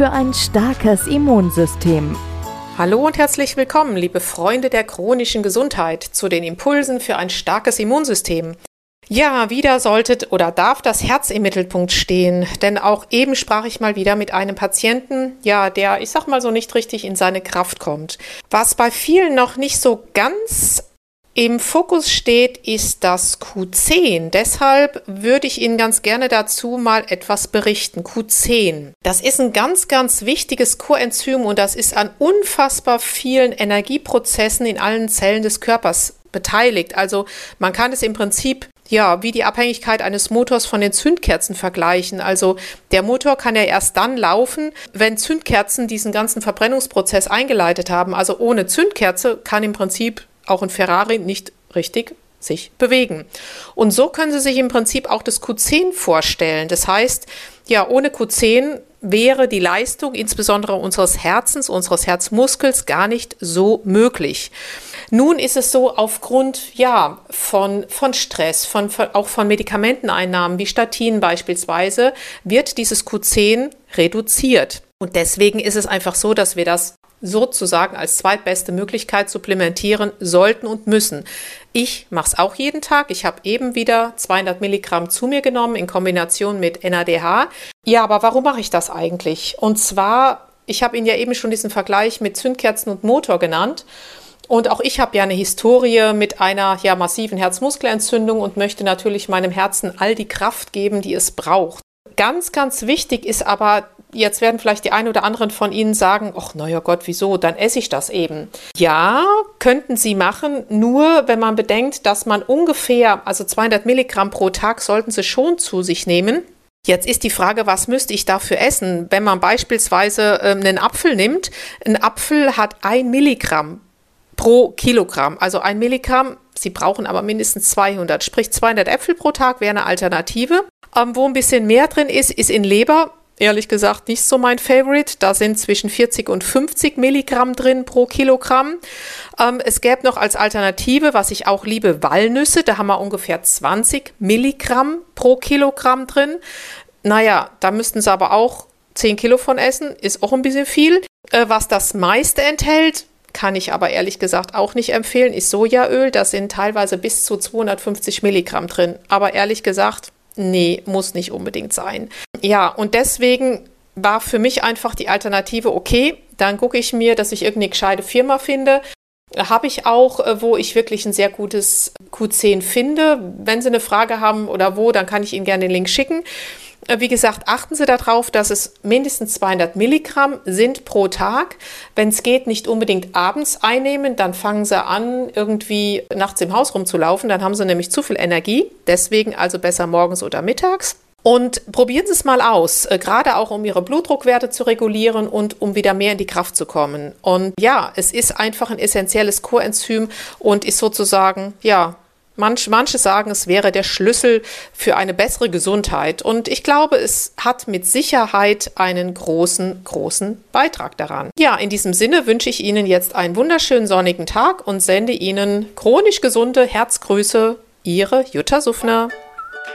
für ein starkes Immunsystem. Hallo und herzlich willkommen, liebe Freunde der chronischen Gesundheit, zu den Impulsen für ein starkes Immunsystem. Ja, wieder sollte oder darf das Herz im Mittelpunkt stehen, denn auch eben sprach ich mal wieder mit einem Patienten, ja, der, ich sag mal so, nicht richtig in seine Kraft kommt. Was bei vielen noch nicht so ganz im Fokus steht, ist das Q10. Deshalb würde ich Ihnen ganz gerne dazu mal etwas berichten. Q10. Das ist ein ganz, ganz wichtiges Coenzym und das ist an unfassbar vielen Energieprozessen in allen Zellen des Körpers beteiligt. Also man kann es im Prinzip ja, wie die Abhängigkeit eines Motors von den Zündkerzen vergleichen. Also der Motor kann ja erst dann laufen, wenn Zündkerzen diesen ganzen Verbrennungsprozess eingeleitet haben. Also ohne Zündkerze kann im Prinzip auch ein Ferrari nicht richtig sich bewegen. Und so können Sie sich im Prinzip auch das Q10 vorstellen. Das heißt, ja, ohne Q10 wäre die Leistung insbesondere unseres Herzens, unseres Herzmuskels gar nicht so möglich. Nun ist es so, aufgrund ja, von, von Stress, von, von, auch von Medikamenteneinnahmen wie Statinen beispielsweise, wird dieses Q10 reduziert. Und deswegen ist es einfach so, dass wir das sozusagen als zweitbeste Möglichkeit supplementieren sollten und müssen. Ich mache es auch jeden Tag. Ich habe eben wieder 200 Milligramm zu mir genommen in Kombination mit NADH. Ja, aber warum mache ich das eigentlich? Und zwar, ich habe Ihnen ja eben schon diesen Vergleich mit Zündkerzen und Motor genannt. Und auch ich habe ja eine Historie mit einer ja, massiven Herzmuskelentzündung und möchte natürlich meinem Herzen all die Kraft geben, die es braucht. Ganz, ganz wichtig ist aber, jetzt werden vielleicht die einen oder anderen von Ihnen sagen, ach naja Gott, wieso, dann esse ich das eben. Ja, könnten Sie machen, nur wenn man bedenkt, dass man ungefähr, also 200 Milligramm pro Tag sollten Sie schon zu sich nehmen. Jetzt ist die Frage, was müsste ich dafür essen? Wenn man beispielsweise äh, einen Apfel nimmt, ein Apfel hat ein Milligramm pro Kilogramm. Also ein Milligramm, Sie brauchen aber mindestens 200, sprich 200 Äpfel pro Tag wäre eine Alternative. Ähm, wo ein bisschen mehr drin ist, ist in Leber. Ehrlich gesagt nicht so mein Favorite. Da sind zwischen 40 und 50 Milligramm drin pro Kilogramm. Ähm, es gäbe noch als Alternative, was ich auch liebe, Walnüsse. Da haben wir ungefähr 20 Milligramm pro Kilogramm drin. Naja, da müssten Sie aber auch 10 Kilo von essen. Ist auch ein bisschen viel. Äh, was das meiste enthält, kann ich aber ehrlich gesagt auch nicht empfehlen, ist Sojaöl. Da sind teilweise bis zu 250 Milligramm drin. Aber ehrlich gesagt, nee, muss nicht unbedingt sein. Ja, und deswegen war für mich einfach die Alternative, okay, dann gucke ich mir, dass ich irgendeine gescheite Firma finde. Habe ich auch, äh, wo ich wirklich ein sehr gutes Q10 finde. Wenn Sie eine Frage haben oder wo, dann kann ich Ihnen gerne den Link schicken. Wie gesagt, achten Sie darauf, dass es mindestens 200 Milligramm sind pro Tag. Wenn es geht, nicht unbedingt abends einnehmen, dann fangen Sie an, irgendwie nachts im Haus rumzulaufen. Dann haben Sie nämlich zu viel Energie. Deswegen also besser morgens oder mittags. Und probieren Sie es mal aus, äh, gerade auch um Ihre Blutdruckwerte zu regulieren und um wieder mehr in die Kraft zu kommen. Und ja, es ist einfach ein essentielles Coenzym und ist sozusagen, ja, Manch, manche sagen, es wäre der Schlüssel für eine bessere Gesundheit. Und ich glaube, es hat mit Sicherheit einen großen, großen Beitrag daran. Ja, in diesem Sinne wünsche ich Ihnen jetzt einen wunderschönen sonnigen Tag und sende Ihnen chronisch gesunde Herzgrüße. Ihre Jutta Suffner.